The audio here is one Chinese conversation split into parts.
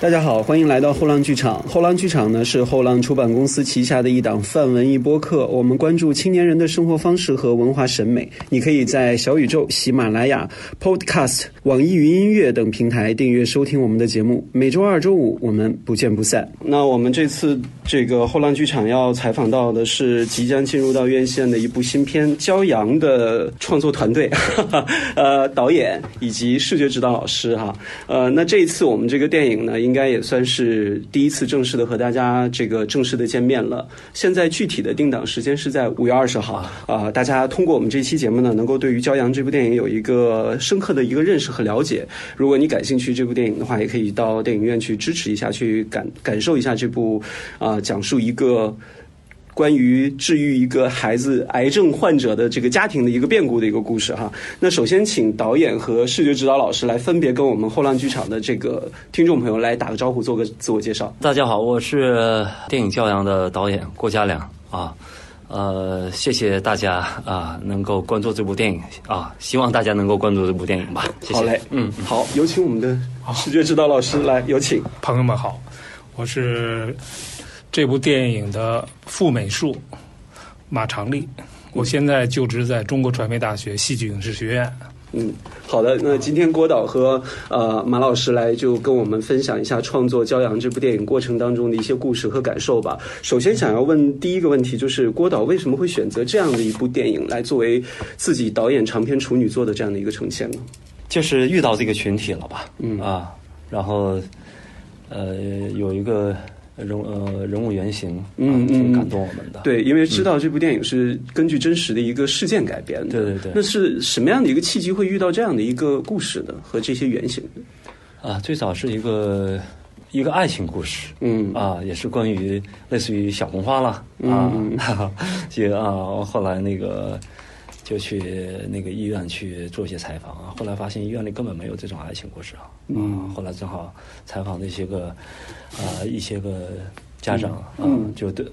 大家好，欢迎来到后浪剧场。后浪剧场呢是后浪出版公司旗下的一档泛文艺播客，我们关注青年人的生活方式和文化审美。你可以在小宇宙、喜马拉雅、Podcast、网易云音乐等平台订阅收听我们的节目。每周二、周五我们不见不散。那我们这次这个后浪剧场要采访到的是即将进入到院线的一部新片《骄阳》的创作团队，呃，导演以及视觉指导老师哈。呃，那这一次我们这个电影呢，应该也算是第一次正式的和大家这个正式的见面了。现在具体的定档时间是在五月二十号啊、大家通过我们这期节目呢，能够对于《骄阳》这部电影有一个深刻的一个认识和了解。如果你感兴趣这部电影的话，也可以到电影院去支持一下，去感感受一下这部啊、讲述一个。关于治愈一个孩子癌症患者的这个家庭的一个变故的一个故事哈。那首先请导演和视觉指导老师来分别跟我们后浪剧场的这个听众朋友来打个招呼，做个自我介绍。大家好，我是电影《教养》的导演郭家良啊，呃，谢谢大家啊，能够关注这部电影啊，希望大家能够关注这部电影吧。谢谢。好嘞，嗯，好，有请我们的视觉指导老师来，有请。朋友们好，我是这部电影的副美术马长利，我现在就职在中国传媒大学戏剧影视学院。嗯，好的。那今天郭导和呃马老师来就跟我们分享一下创作《骄阳》这部电影过程当中的一些故事和感受吧。首先想要问第一个问题，就是郭导为什么会选择这样的一部电影来作为自己导演长篇处女作的这样的一个呈现呢？就是遇到这个群体了吧？嗯啊，然后呃有一个人呃人物原型，嗯啊挺嗯感动我们的。对，因为知道这部电影是根据真实的一个事件改编的。对对对那是什么样的一个契机会遇到这样的一个故事呢？和这些原型？啊，最早是一个一个爱情故事。嗯啊，也是关于类似于小红花了啊，哈哈，这个啊，后来那个就去那个医院去做一些采访啊，后来发现医院里根本没有这种爱情故事啊，嗯，后来正好采访那些个啊一些个家长啊，就对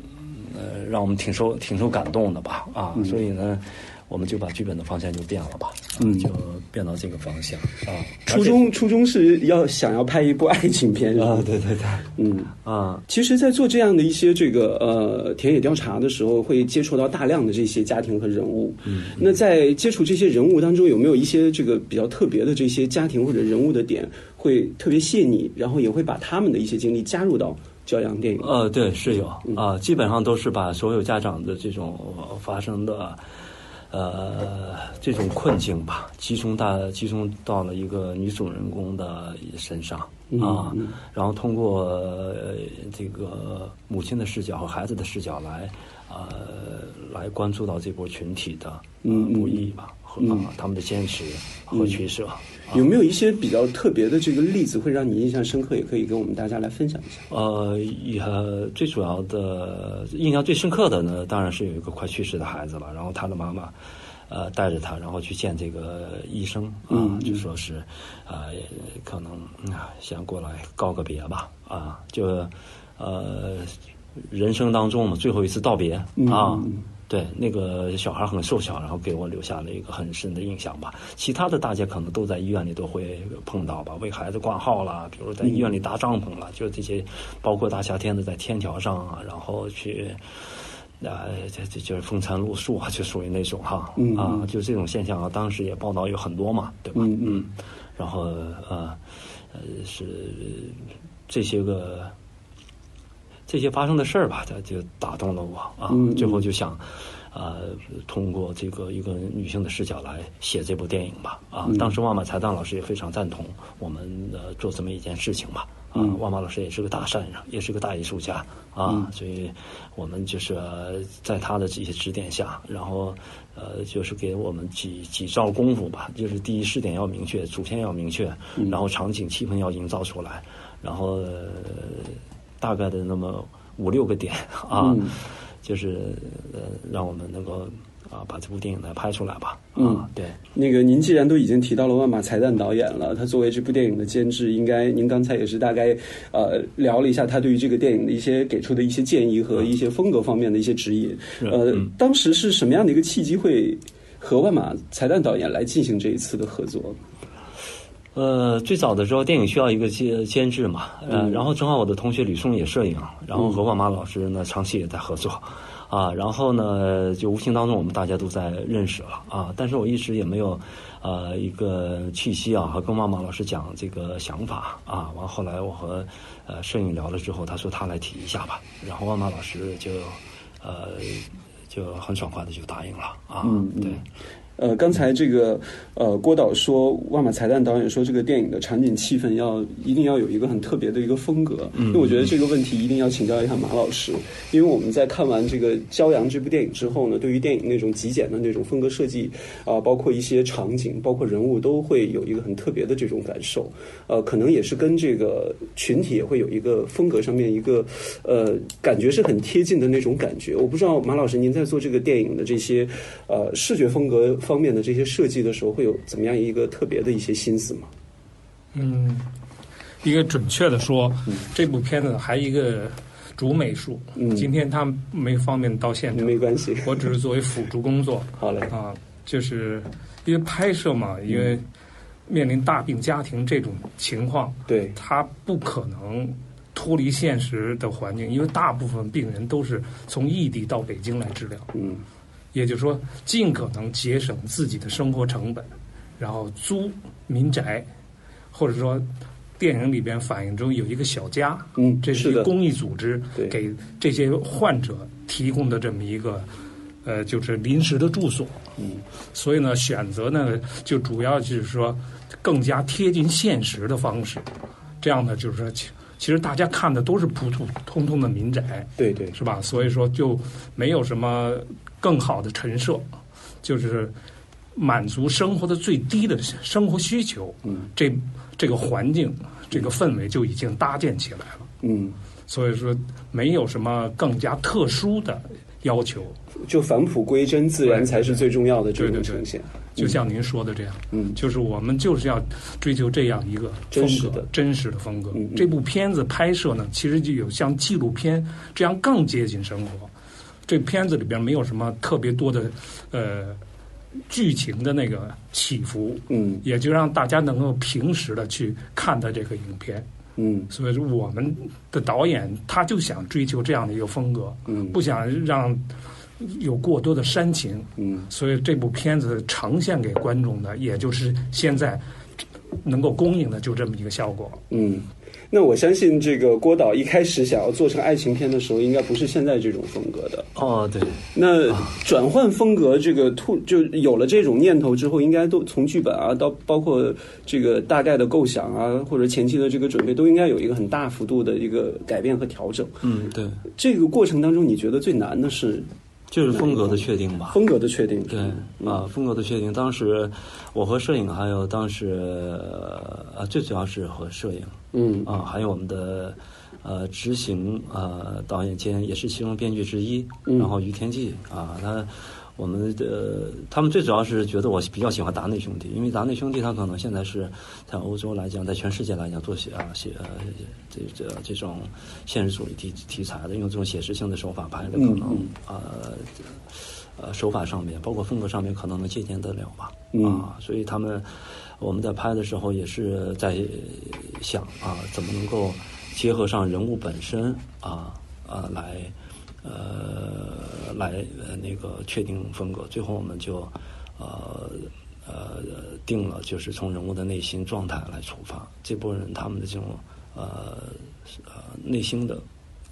呃让我们挺受挺受感动的吧啊，所以呢。我们就把剧本的方向就变了吧，嗯、就变到这个方向啊。初衷初衷是要想要拍一部爱情片啊，对对对，嗯。啊，其实，在做这样的一些这个呃田野调查的时候，会接触到大量的这些家庭和人物。嗯，那在接触这些人物当中，有没有一些这个比较特别的这些家庭或者人物的点，会特别细腻，然后也会把他们的一些经历加入到教养电影？呃，对，是有啊、基本上都是把所有家长的这种呃发生的呃这种困境吧，集中大集中到了一个女主人公的身上啊，然后通过、呃这个母亲的视角和孩子的视角来呃来关注到这波群体的呃不易吧和啊他们的坚持和取舍。有没有一些比较特别的这个例子会让你印象深刻？也可以跟我们大家来分享一下。呃，也最主要的印象最深刻的呢，当然是有一个快去世的孩子了，然后他的妈妈。呃，带着他，然后去见这个医生啊，就说是，呃、可能啊、想过来告个别吧，啊，就呃，人生当中嘛，最后一次道别啊，对，那个小孩很瘦小，然后给我留下了一个很深的印象吧。其他的大家可能都在医院里都会碰到吧，为孩子挂号啦，比如在医院里搭帐篷啦，就这些，包括大夏天的在天桥上啊，然后去。啊，这这就是风餐露宿啊，就属于那种哈，啊，就这种现象啊，当时也报道有很多嘛，对吧？嗯嗯然后呃呃是这些个这些发生的事儿吧，它就打动了我啊，嗯最后就想。呃，通过这个一个女性的视角来写这部电影吧，啊，当时万马才旦老师也非常赞同我们呃做这么一件事情吧，啊，万马老师也是个大善人，也是个大艺术家啊，所以我们就是、呃在他的这些指点下，然后呃就是给我们几几招功夫吧，就是第一试点要明确，主线要明确，然后场景气氛要营造出来，然后、呃大概的那么五六个点 啊。就是呃，让我们能够啊把这部电影来拍出来吧。啊，对，那个您既然都已经提到了万马才旦导演了，他作为这部电影的监制，应该您刚才也是大概呃聊了一下他对于这个电影的一些给出的一些建议和一些风格方面的一些指引。呃，当时是什么样的一个契机会和万马才旦导演来进行这一次的合作？呃，最早的时候，电影需要一个监监制嘛，呃，嗯。然后正好我的同学吕松也摄影，然后和万马老师呢长期也在合作，啊，然后呢，就无形当中我们大家都在认识了啊，但是我一直也没有，呃，一个气息啊，和跟万马老师讲这个想法啊，完后来我和呃摄影聊了之后，他说他来提一下吧，然后万马老师就呃就很爽快的就答应了啊，嗯嗯。对。呃，刚才这个呃，郭导说，万马才旦导演说，这个电影的场景气氛要一定要有一个很特别的一个风格。嗯因为我觉得这个问题一定要请教一下马老师，因为我们在看完这个《骄阳》这部电影之后呢，对于电影那种极简的那种风格设计啊、包括一些场景，包括人物，都会有一个很特别的这种感受。呃，可能也是跟这个群体也会有一个风格上面一个呃感觉是很贴近的那种感觉。我不知道马老师您在做这个电影的这些呃视觉风格方面的这些设计的时候，会有怎么样一个特别的一些心思吗？嗯，一个准确的说，这部片子还有一个主美术，嗯。今天他没方便到现场，没关系，我只是作为辅助工作 好嘞，啊，就是因为拍摄嘛，因为面临大病家庭这种情况，对，他不可能脱离现实的环境，因为大部分病人都是从异地到北京来治疗，嗯也就是说，尽可能节省自己的生活成本，然后租民宅，或者说电影里边反映中有一个小家，嗯，这是，一个公益组织给这些患者提供的这么一个呃，就是临时的住所。嗯，所以呢，选择呢就主要就是说更加贴近现实的方式，这样呢就是说其其实大家看的都是普普通通的民宅，对对，是吧？所以说就没有什么更好的陈设，就是满足生活的最低的生活需求。嗯这这个环境、这个氛围就已经搭建起来了。嗯，所以说没有什么更加特殊的要求，就返璞归真，自然才是最重要的这对对对种呈现。就像您说的这样，嗯就是我们就是要追求这样一个风格，真实的真实的风格。嗯嗯这部片子拍摄呢，其实就有像纪录片这样更接近生活。这片子里边没有什么特别多的呃剧情的那个起伏，嗯也就让大家能够平时的去看待这个影片。嗯所以说，我们的导演他就想追求这样的一个风格，嗯不想让有过多的煽情。嗯所以这部片子呈现给观众的，也就是现在能够公映的就这么一个效果。嗯。那我相信，这个郭导一开始想要做成爱情片的时候，应该不是现在这种风格的。哦，对，那转换风格，这个突就有了这种念头之后，应该都从剧本啊，到包括这个大概的构想啊，或者前期的这个准备，都应该有一个很大幅度的一个改变和调整。嗯，对，这个过程当中，你觉得最难的是就是风格的确定吧。风格的确定？对啊，风格的确定。当时我和摄影，还有当时呃，最主要是和摄影嗯啊，还有我们的呃执行呃导演兼也是其中编剧之一，嗯然后于天骥啊，他我们的他们最主要是觉得我比较喜欢达内兄弟，因为达内兄弟他可能现在是在欧洲来讲，在全世界来讲做写啊写呃这这这种现实主义题题材的，用这种写实性的手法拍的，可能嗯呃呃手法上面，包括风格上面，可能能借鉴得了吧。嗯啊，所以他们我们在拍的时候也是在想啊，怎么能够结合上人物本身啊啊来呃来呃那个确定风格。最后我们就呃呃定了，就是从人物的内心状态来出发。这波人他们的这种呃呃内心的。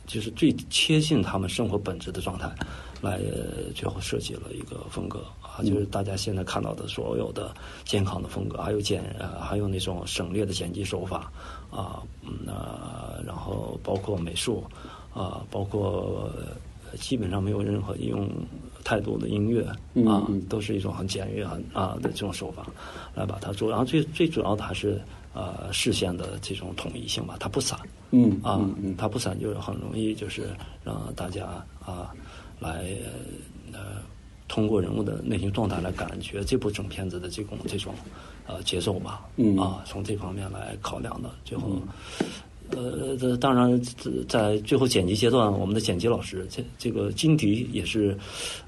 就是最贴近他们生活本质的状态，来最后设计了一个风格啊，就是大家现在看到的所有的健康的风格，还有剪还有那种省略的剪辑手法啊，嗯，然后包括美术啊，包括呃基本上没有任何应用太多的音乐嗯啊嗯，都是一种很简约很啊的这种手法来把它做，然后最最主要的还是呃视线的这种统一性吧，它不散。嗯啊它不散就是很容易就是让大家啊来呃通过人物的内心状态来感觉这部整片子的这种这种呃节奏吧，嗯啊从这方面来考量的，最后呃，这当然，在最后剪辑阶段，我们的剪辑老师，这这个金迪也是，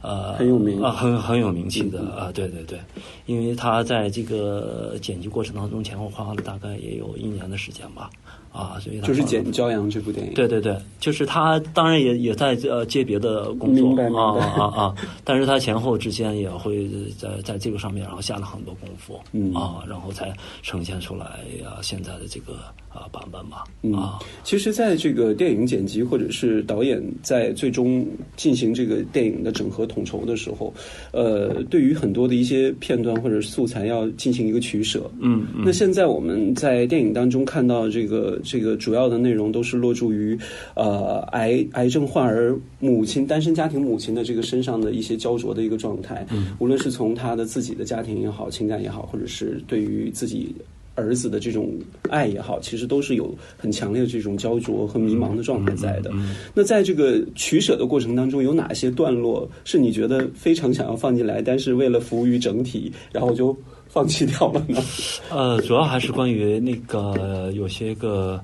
呃，很有名啊，很很有名气的啊，对对对，因为他在这个剪辑过程当中前后花了大概也有一年的时间吧。啊，所以就是《剪骄阳》这部电影。对对对，就是他，当然也也在呃接别的工作啊啊啊！但是他前后之间也会在在这个上面，然后下了很多功夫嗯啊，然后才呈现出来啊现在的这个啊版本吧啊。其实，在这个电影剪辑或者是导演在最终进行这个电影的整合统筹的时候，呃，对于很多的一些片段或者素材要进行一个取舍。嗯，那现在我们在电影当中看到这个。这个主要的内容都是落注于，呃，癌癌症患儿母亲、单身家庭母亲的这个身上的一些焦灼的一个状态。嗯，无论是从他的自己的家庭也好、情感也好，或者是对于自己儿子的这种爱也好，其实都是有很强烈的这种焦灼和迷茫的状态在的。那在这个取舍的过程当中，有哪些段落是你觉得非常想要放进来，但是为了服务于整体，然后就？放弃掉了呢？呃，主要还是关于那个有些个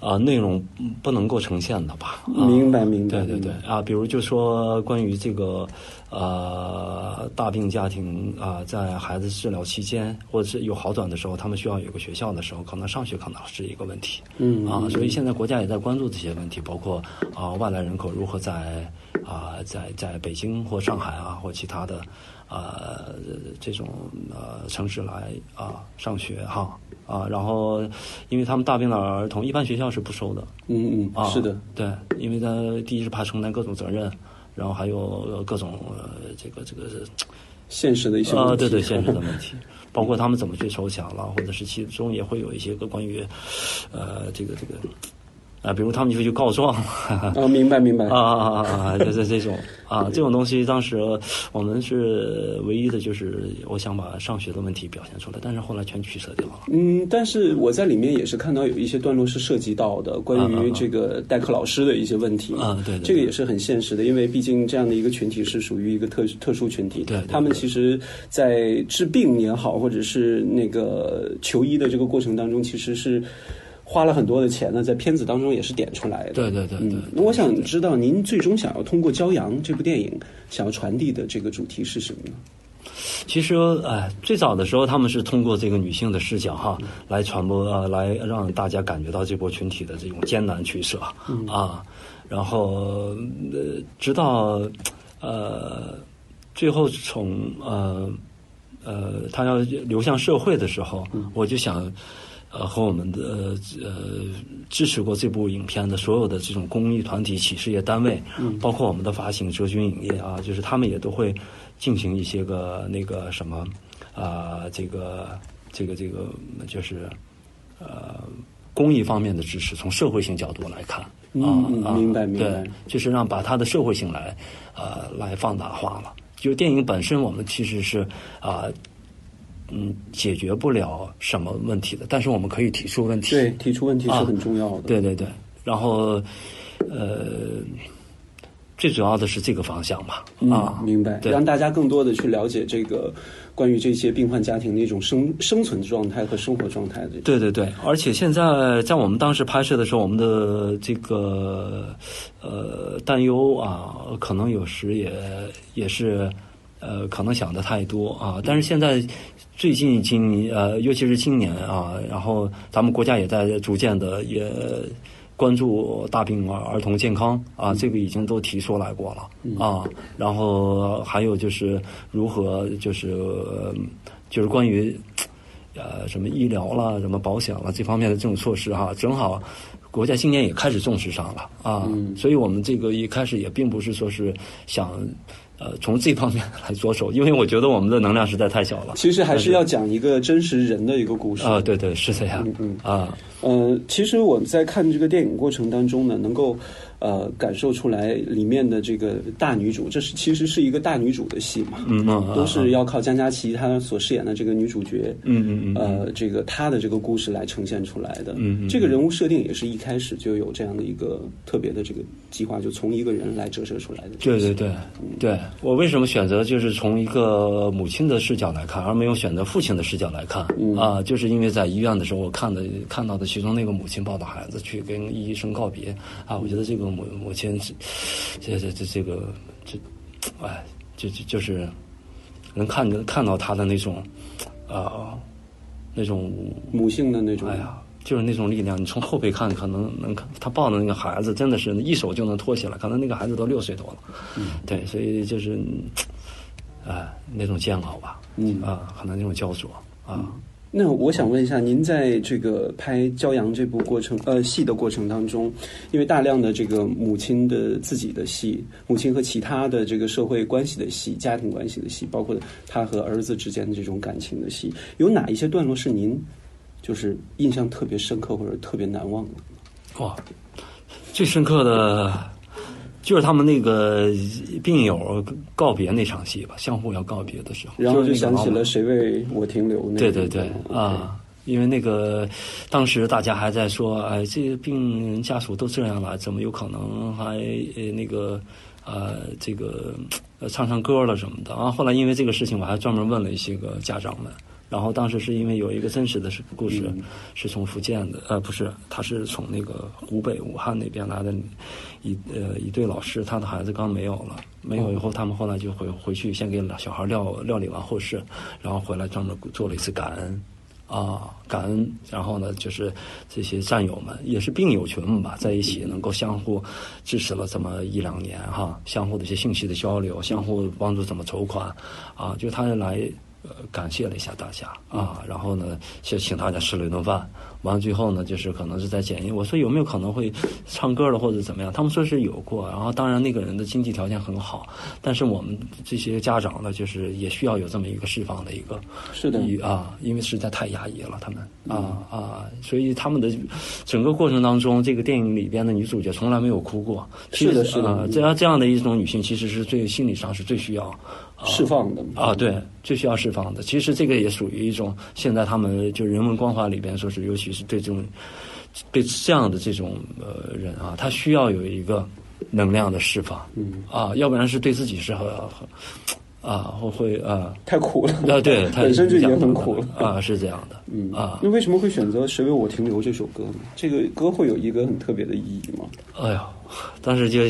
啊内容不能够呈现的吧。明白，明白。对对对啊，比如就说关于这个呃大病家庭啊，在孩子治疗期间或者是有好转的时候，他们需要有个学校的时候，可能上学可能是一个问题。嗯啊，所以现在国家也在关注这些问题，包括啊外来人口如何在啊在在北京或上海啊或其他的。呃，这种呃城市来啊上学哈啊，然后因为他们大病的儿童，一般学校是不收的。嗯嗯啊，是的，对，因为他第一是怕承担各种责任，然后还有各种这个这个现实的一些啊，对对，现实的问题，包括他们怎么去筹钱了，或者是其中也会有一些个关于呃这个这个。啊，比如他们就会去告状，啊，明白明白，啊啊啊啊，就是这种啊，这种东西，当时我们是唯一的，就是我想把上学的问题表现出来，但是后来全取舍掉了。嗯，但是我在里面也是看到有一些段落是涉及到的，关于这个代课老师的一些问题啊，对，这个也是很现实的，因为毕竟这样的一个群体是属于一个特特殊群体，对，他们其实，在治病也好，或者是那个求医的这个过程当中，其实是。花了很多的钱呢，在片子当中也是点出来的。对对对，嗯，那我想知道您最终想要通过《骄阳》这部电影想要传递的这个主题是什么呢？其实，呃，最早的时候他们是通过这个女性的视角哈，来传播呃，来让大家感觉到这波群体的这种艰难取舍啊，然后呃，直到呃最后从呃呃他要流向社会的时候，我就想。呃，和我们的呃支持过这部影片的所有的这种公益团体、企事业单位，嗯，包括我们的发行哲君影业啊，就是他们也都会进行一些个那个什么啊，这个这个这个就是呃公益方面的支持，从社会性角度来看啊，明白明白，就是让把它的社会性来呃来放大化了。就电影本身，我们其实是啊。嗯，解决不了什么问题的，但是我们可以提出问题。对，提出问题是很重要的。对对对，然后呃，最主要的是这个方向吧。啊，明白。让大家更多的去了解这个关于这些病患家庭的一种生生存状态和生活状态的。对对对，而且现在在我们当时拍摄的时候，我们的这个呃担忧啊，可能有时也也是呃，可能想的太多啊，但是现在。最近今呃，尤其是今年啊，然后咱们国家也在逐渐的也关注大病儿儿童健康啊，这个已经都提出来过了啊。然后还有就是如何就是就是关于呃什么医疗啦、什么保险啦这方面的这种措施哈，正好国家今年也开始重视上了啊。所以我们这个一开始也并不是说是想。呃，从这方面来着手，因为我觉得我们的能量实在太小了。其实还是要讲一个真实人的一个故事啊，对对，是这样。嗯嗯啊，呃，其实我们在看这个电影过程当中呢，能够呃感受出来里面的这个大女主，这是其实是一个大女主的戏嘛，嗯嗯，都是要靠江佳琪她所饰演的这个女主角，嗯嗯嗯，呃，这个她的这个故事来呈现出来的。嗯嗯这个人物设定也是一开始就有这样的一个特别的这个计划，就从一个人来折射出来的。对对对，对我为什么选择就是从一个母亲的视角来看，而没有选择父亲的视角来看、啊？就是因为在医院的时候，我看的看到的其中那个母亲抱着孩子去跟医生告别啊，我觉得这个母母亲是这这这这个这哎，就就就是能看着看到她的那种啊、那种母性的那种，哎呀，就是那种力量。你从后背看，可能能看他抱的那个孩子，真的是一手就能托起来。可能那个孩子都六岁多了，嗯对，所以就是，哎、那种煎熬吧，嗯啊，可能那种焦灼啊。那我想问一下，您在这个拍《骄阳》这部过程呃戏的过程当中，因为大量的这个母亲的自己的戏，母亲和其他的这个社会关系的戏、家庭关系的戏，包括她和儿子之间的这种感情的戏，有哪一些段落是您就是印象特别深刻或者特别难忘的？哇，最深刻的就是他们那个病友告别那场戏吧，相互要告别的时候，然后就想起了谁为我停留那。对对对嗯啊，因为那个当时大家还在说，哎，这个病人家属都这样了，怎么有可能还呃那个呃这个呃唱唱歌了什么的啊？后来因为这个事情，我还专门问了一些个家长们。然后当时是因为有一个真实的是故事，是从福建的，呃，不是，他是从那个湖北武汉那边来的一呃一对老师，他的孩子刚没有了，没有以后，他们后来就回回去先给小孩料料理完后事，然后回来专门做了一次感恩。啊，感恩，然后呢，就是这些战友们，也是病友群们吧，在一起能够相互支持了这么一两年哈，相互的一些信息的交流，相互帮助怎么筹款，啊，就他来呃感谢了一下大家啊，然后呢，就请大家吃了一顿饭，完了最后呢，就是可能是在检验，我说有没有可能会唱歌了或者怎么样，他们说是有过，然后当然那个人的经济条件很好，但是我们这些家长呢，就是也需要有这么一个释放的一个。是的，一啊，因为实在太压抑了，他们啊啊，所以他们的整个过程当中，这个电影里边的女主角从来没有哭过。是的是的啊这样这样的一种女性，其实是最心理上是最需要释放的啊，对，最需要释放的。其实这个也属于一种现在他们就人文关怀里边说是，尤其是对这种对这样的这种呃人啊，他需要有一个能量的释放，嗯啊，要不然是对自己是很很啊会会啊。太苦了。啊，对，它本身就已经很苦了啊，是这样的，嗯啊，那为什么会选择《谁为我停留》这首歌呢？这个歌会有一个很特别的意义吗？哎呀，当时就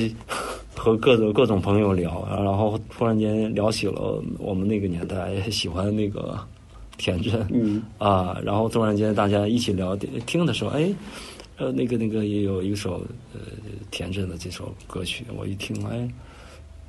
和各种各种朋友聊，然后突然间聊起了我们那个年代 喜欢那个田震，嗯啊，然后突然间大家一起聊听的时候，哎，呃，那个那个也有一首呃田震的这首歌曲，我一听，哎，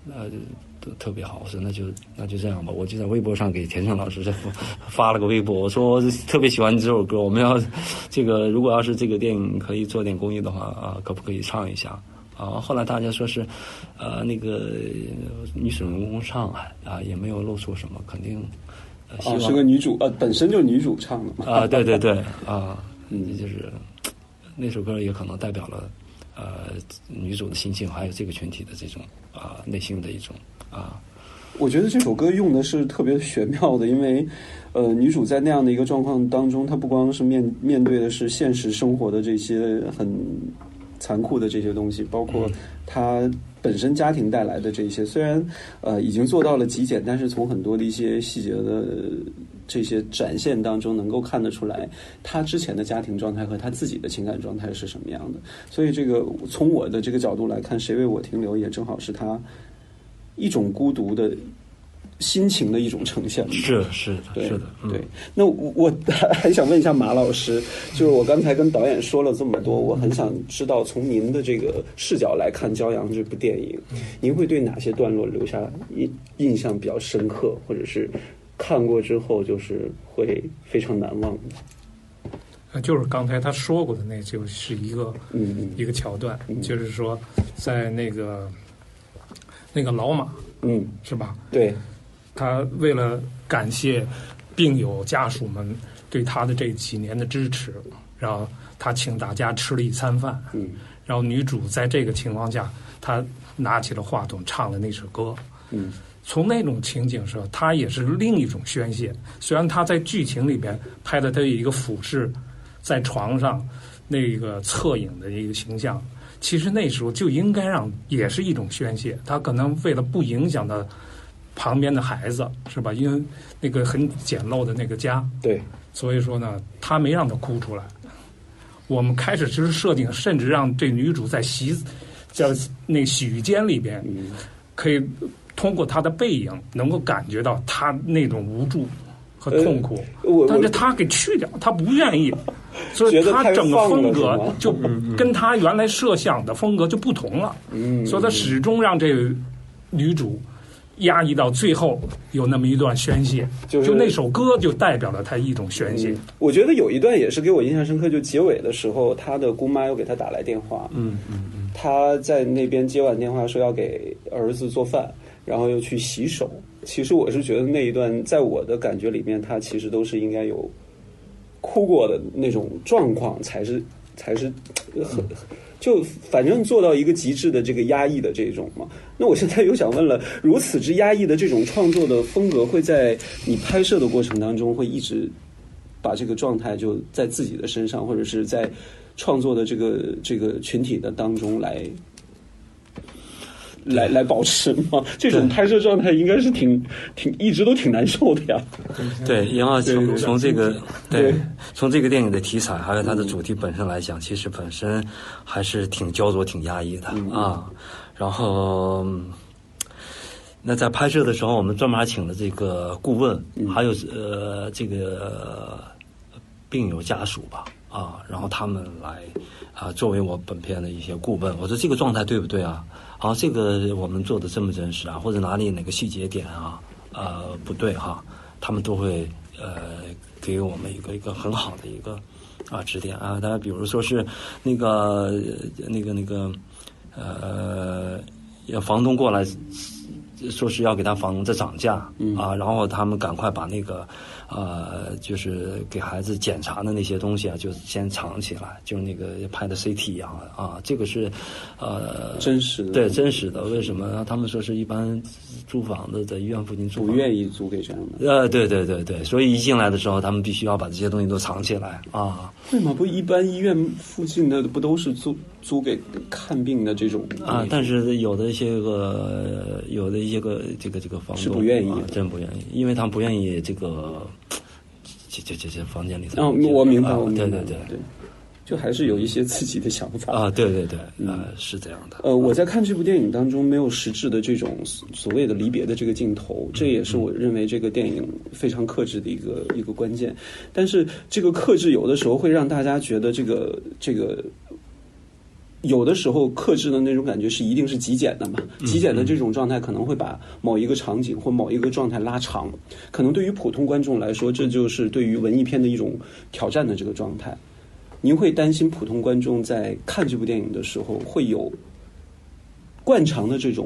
那就特特别好，我说那就那就这样吧，我就在微博上给田震老师发发了个微博，我说我特别喜欢你这首歌，我们要 这个如果要是这个电影可以做点公益的话啊，可不可以唱一下？啊，后来大家说是，呃，那个女主人公唱啊，也没有露出什么，肯定。呃希哦，是个女主，呃，本身就是女主唱的嘛。啊，对对对，啊，嗯，就是那首歌也可能代表了呃女主的心情，还有这个群体的这种啊内心的一种啊我觉得这首歌用的是特别玄妙的，因为，呃，女主在那样的一个状况当中，她不光是面面对的是现实生活的这些很残酷的这些东西，包括他本身家庭带来的这些，虽然呃已经做到了极简，但是从很多的一些细节的这些展现当中，能够看得出来他之前的家庭状态和他自己的情感状态是什么样的。所以，这个从我的这个角度来看，谁为我停留，也正好是他一种孤独的心情的一种呈现吧。是是的对是的，嗯对。那我我 还想问一下马老师，就是我刚才跟导演说了这么多，我很想知道从您的这个视角来看《骄阳》这部电影，您会对哪些段落留下印印象比较深刻，或者是看过之后就是会非常难忘的？呃，就是刚才他说过的那，就是一个嗯嗯一个桥段嗯，就是说在那个那个老马嗯，是吧？对，他为了感谢病友家属们对他的这几年的支持，然后他请大家吃了一餐饭，嗯然后女主在这个情况下，她拿起了话筒唱了那首歌。嗯，从那种情景上，她也是另一种宣泄。虽然她在剧情里边拍的她有一个俯视在床上那个侧影的一个形象，其实那时候就应该让也是一种宣泄。她可能为了不影响到旁边的孩子，是吧？因为那个很简陋的那个家，对，所以说呢，他没让她哭出来。我们开始其实设定，甚至让这女主在洗叫那洗浴间里边，可以通过她的背影，能够感觉到她那种无助和痛苦。我但是她给去掉，她不愿意，所以她整个风格就跟她原来设想的风格就不同了。嗯所以她始终让这个女主压抑到最后有那么一段宣泄，就是那首歌就代表了他一种宣泄。嗯我觉得有一段也是给我印象深刻，就结尾的时候，他的姑妈又给他打来电话，嗯嗯嗯，他在那边接完电话说要给儿子做饭，然后又去洗手。其实我是觉得那一段，在我的感觉里面，他其实都是应该有哭过的那种状况，才是才是。就反正做到一个极致的这个压抑的这种嘛，那我现在又想问了，如此之压抑的这种创作的风格，会在你拍摄的过程当中会一直把这个状态就在自己的身上，或者是在创作的这个这个群体的当中来来来保持吗？这种拍摄状态应该是挺挺一直都挺难受的呀。对，因为对对从从这个对对从这个电影的题材还有它的主题本身来讲，其实本身还是挺焦灼、挺压抑的啊。然后，嗯那在拍摄的时候，我们专门还请了这个顾问，还有呃这个病友家属吧，啊，然后他们来啊作为我本片的一些顾问。我说这个状态对不对啊？好，这个我们做的真不真实啊？或者哪里哪个细节点啊，呃不对哈、他们都会呃给我们一个一个很好的一个啊指点啊。大家比如说是那个呃那个那个呃，要房东过来说是要给他房子涨价、啊，然后他们赶快把那个呃，就是给孩子检查的那些东西啊，就先藏起来，就是那个拍的 CT 一样的啊，这个是呃真实的对真实的。为什么？他们说是一般租房子在医院附近租不愿意租给这样的，呃，对对对对，所以一进来的时候，他们必须要把这些东西都藏起来啊。为什么不一般医院附近的不都是租租给看病的这种啊，但是有的一些个，有的一些个这个这个房东是不愿意啊真不愿意，因为他们不愿意这个这这这这房间里头。哦，我明白，啊我明白，对对对对，就还是有一些自己的想法啊，对对对，呃，是这样的。呃，我在看这部电影当中没有实质的这种所谓的离别的这个镜头，这也是我认为这个电影非常克制的一个一个关键。但是这个克制有的时候会让大家觉得这个这个。有的时候克制的那种感觉是一定是极简的嘛？极简的这种状态可能会把某一个场景或某一个状态拉长，可能对于普通观众来说，这就是对于文艺片的一种挑战的这个状态。您会担心普通观众在看这部电影的时候会有惯常的这种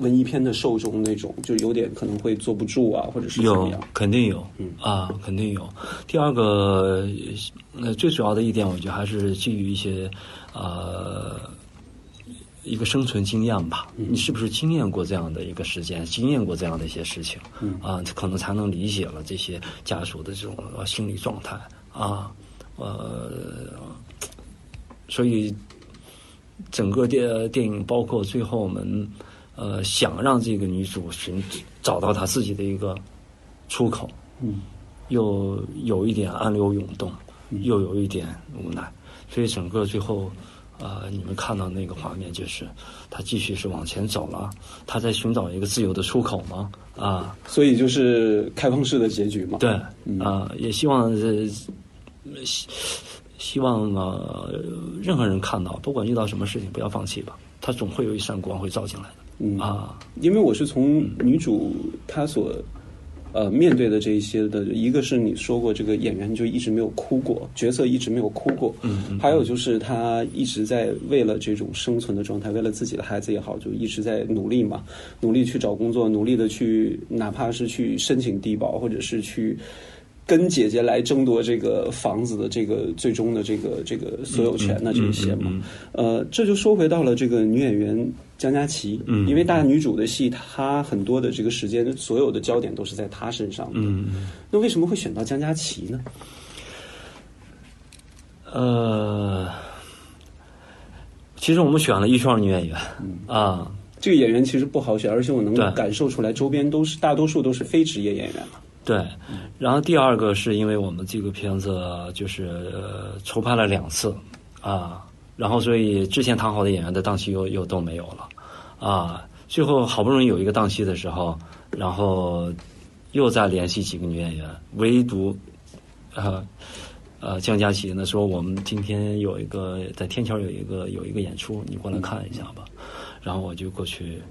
文艺片的受众那种，就有点可能会坐不住啊，或者是怎么有样？肯定有，嗯啊，肯定有。第二个，呃，最主要的一点，我觉得还是基于一些呃一个生存经验吧。嗯你是不是经验过这样的一个时间，经验过这样的一些事情？嗯啊，可能才能理解了这些家属的这种呃心理状态啊，呃，所以整个电电影，包括最后我们呃想让这个女主寻找到她自己的一个出口，嗯，又有一点暗流涌动，又有一点无奈，所以整个最后。呃，你们看到那个画面，就是她继续是往前走了，她在寻找一个自由的出口吗？啊，所以就是开放式的结局嘛。对，嗯啊、也希望呃希希望呃任何人看到，不管遇到什么事情，不要放弃吧，它总会有一扇光会照进来的。嗯啊，因为我是从女主她所呃面对的这一些的，一个是你说过这个演员就一直没有哭过，角色一直没有哭过，嗯嗯还有就是她一直在为了这种生存的状态，为了自己的孩子也好，就一直在努力嘛，努力去找工作，努力的去哪怕是去申请低保，或者是去。跟姐姐来争夺这个房子的这个最终的这个这个所有权的这一些嘛。呃，这就说回到了这个女演员江佳琪，嗯因为大女主的戏，她很多的这个时间，所有的焦点都是在她身上的。嗯，那为什么会选到江佳琪呢？呃，其实我们选了一双女演员啊，这个演员其实不好选，而且我能感受出来，周边都是大多数都是非职业演员嘛。对。然后第二个是因为我们这个片子就是呃筹拍了两次啊，然后所以之前谈好的演员的档期又又都没有了啊，最后好不容易有一个档期的时候，然后又再联系几个女演员，唯独呃呃江佳琪呢说我们今天有一个在天桥有一个有一个演出，你过来看一下吧。然后我就过去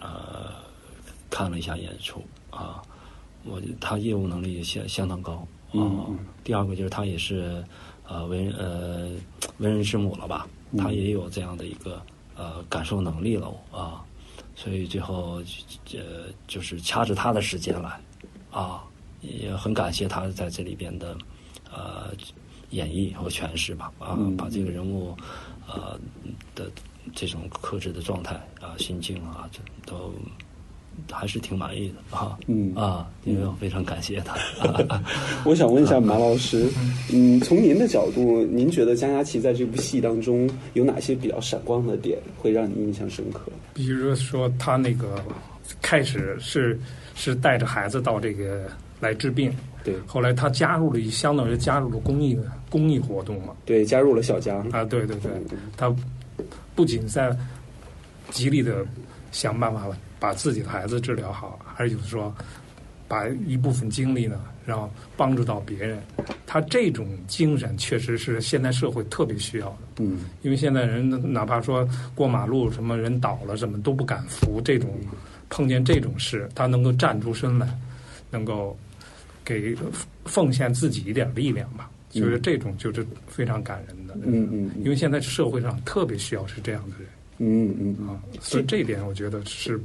呃看了一下演出啊，我他业务能力也相相当高啊。嗯。第二个就是他也是呃为人呃为人师母了吧，他也有这样的一个呃感受能力了啊，所以最后呃就是掐着他的时间来啊，也很感谢他在这里边的呃演绎和诠释吧啊，把这个人物呃的这种克制的状态啊、心境啊，这都还是挺满意的啊。嗯。啊，因为我非常感谢他。我想问一下马老师，嗯，从您的角度，您觉得江佳琪在这部戏当中有哪些比较闪光的点，会让你印象深刻？比如说他那个开始是是带着孩子到这个来治病，对。后来他加入了一相当于加入了公益公益活动嘛，对，加入了小江，啊，对对对，他不仅在极力的想办法把自己的孩子治疗好，还是就是说把一部分精力呢，然后帮助到别人。他这种精神确实是现代社会特别需要的。嗯因为现在人哪怕说过马路什么人倒了什么都不敢扶，这种碰见这种事，他能够站出身来，能够给奉献自己一点力量吧。就是这种就是非常感人的。嗯嗯因为现在社会上特别需要是这样的人嗯嗯嗯啊，所以这一点我觉得是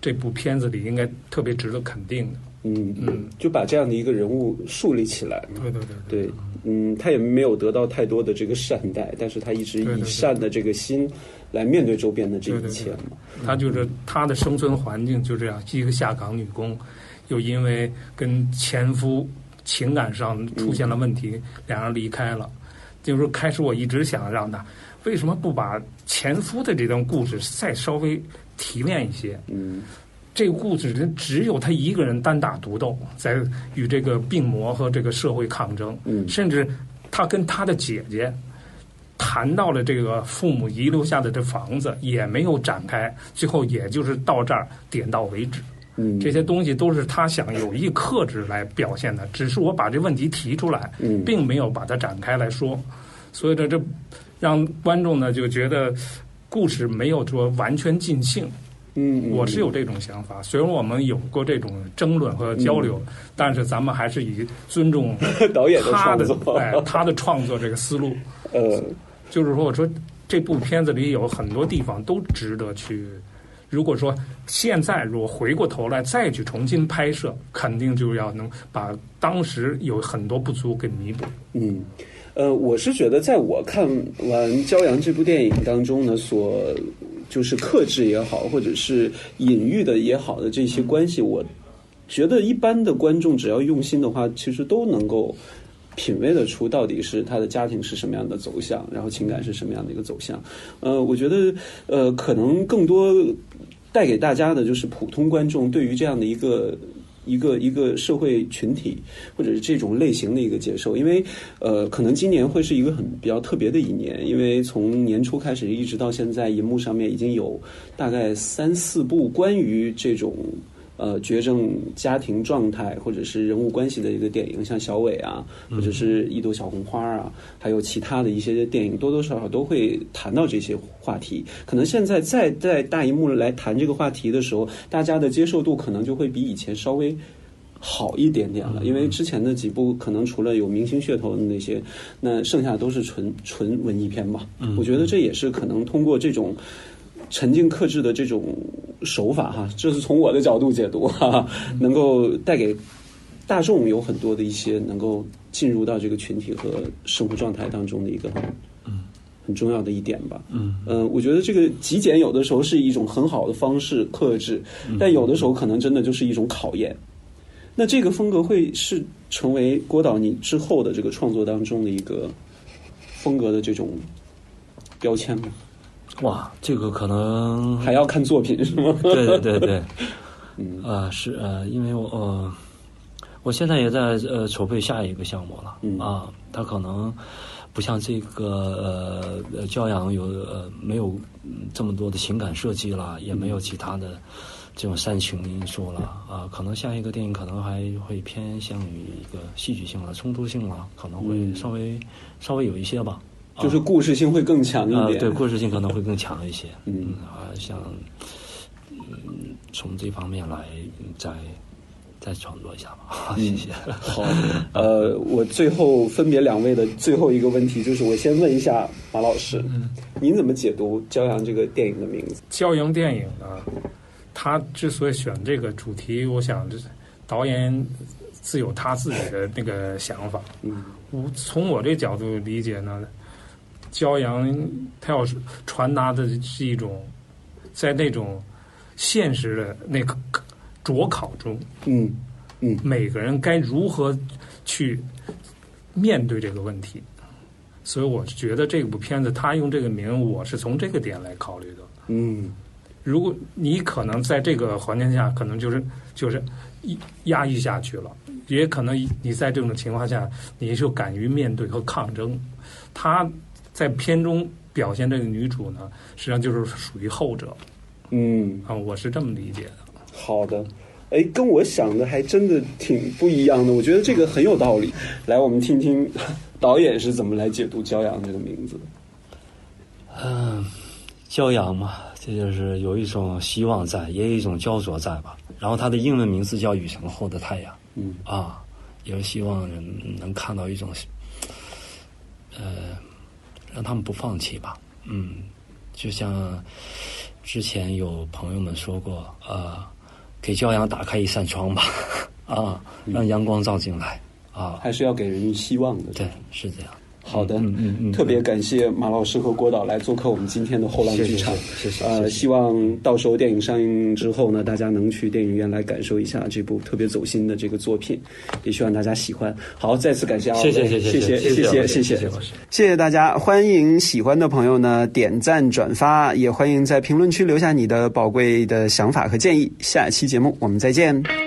这部片子里应该特别值得肯定的。嗯嗯，就把这样的一个人物树立起来了。对对对对，嗯，他也没有得到太多的这个善待，但是他一直以善的这个心来面对周边的这一切。他就是他的生存环境就这样，一个下岗女工，又因为跟前夫情感上出现了问题，两人离开了。就是说开始我一直想让她，为什么不把前夫的这段故事再稍微提炼一些？嗯这个故事人只有他一个人单打独斗，在与这个病魔和这个社会抗争，嗯甚至他跟他的姐姐谈到了这个父母遗留下的这房子，也没有展开，最后也就是到这儿点到为止。嗯，这些东西都是他想有意克制来表现的，只是我把这问题提出来，嗯并没有把它展开来说，所以呢，这让观众呢就觉得故事没有说完全尽兴。嗯，嗯我是有这种想法，虽然我们有过这种争论和交流，但是咱们还是以尊重 导演的他的，哎他的创作这个思路，呃，就是说，我说这部片子里有很多地方都值得去。如果说现在如果回过头来再去重新拍摄，肯定就要能把当时有很多不足给弥补。嗯，呃，我是觉得，在我看完《骄阳》这部电影当中呢，所就是克制也好，或者是隐喻的也好的这些关系，我觉得一般的观众只要用心的话，其实都能够品味得出到底是他的家庭是什么样的走向，然后情感是什么样的一个走向。呃，我觉得呃，可能更多带给大家的就是普通观众对于这样的一个。一个一个社会群体，或者是这种类型的一个接受，因为呃，可能今年会是一个很比较特别的一年，因为从年初开始一直到现在，银幕上面已经有大概三四部关于这种呃绝症家庭状态或者是人物关系的一个电影，像小伟啊，或者是一朵小红花啊，还有其他的一些电影，多多少少都会谈到这些话题。可能现在再在大荧幕来谈这个话题的时候，大家的接受度可能就会比以前稍微。好一点点了，因为之前的几部可能除了有明星噱头的那些，那剩下都是纯纯文艺片吧。我觉得这也是可能通过这种沉浸克制的这种手法哈，这是从我的角度解读哈，能够带给。大众有很多的一些能够进入到这个群体和生活状态当中的一个很很重要的一点吧。嗯呃，我觉得这个极简有的时候是一种很好的方式克制，但有的时候可能真的就是一种考验。那这个风格会是成为郭导你之后的这个创作当中的一个风格的这种标签吗？哇，这个可能还要看作品是吗？对对对对，嗯。啊、是呃，因为我呃，我现在也在呃筹备下一个项目了，嗯。啊，它可能不像这个呃呃教养有呃没有嗯这么多的情感设计啦，也没有其他的这种煽情因素了啊，可能下一个电影可能还会偏向于一个戏剧性了、冲突性了，可能会嗯。稍微、稍微有一些吧。就是故事性会更强一啊，点。对，故事性可能会更强一些。嗯啊，像嗯，从这方面来嗯再再创作一下吧。谢谢。好，呃，我最后分别两位的最后一个问题，就是我先问一下马老师，嗯，您怎么解读《骄阳》这个电影的名字？骄阳电影呢，他之所以选这个主题，我想这导演自有他自己的那个想法。嗯我从我这角度理解呢，骄阳他要是传达的是一种在那种现实的那个灼烤中，嗯嗯每个人该如何去面对这个问题。所以我觉得这部片子他用这个名，我是从这个点来考虑的。嗯如果你可能在这个环境下，可能就是就是一压抑下去了，也可能你在这种情况下，你就敢于面对和抗争。他在片中表现这个女主呢，实际上就是属于后者嗯，啊，我是这么理解的。好的。哎，跟我想的还真的挺不一样的。我觉得这个很有道理。来，我们听听导演是怎么来解读“骄阳”这个名字的。嗯，骄阳嘛，这就是有一种希望在，也有一种焦灼在吧。然后它的英文名字叫《雨城后的太阳》嗯啊，也是希望人能看到一种，呃，让他们不放弃吧。嗯，就像之前有朋友们说过，呃，给骄阳打开一扇窗吧，啊，让阳光照进来啊。还是要给人希望的。对，是这样。好的，嗯嗯嗯特别感谢马老师和郭导来做客我们今天的后浪剧场。谢谢谢谢呃，谢谢希望到时候电影上映之后呢，大家能去电影院来感受一下这部特别走心的这个作品，也希望大家喜欢。好，再次感谢谢谢谢谢谢谢谢谢谢谢谢谢大家，欢迎喜欢的朋友呢点赞转发，也欢迎在评论区留下你的宝贵的想法和建议。下期节目我们再见。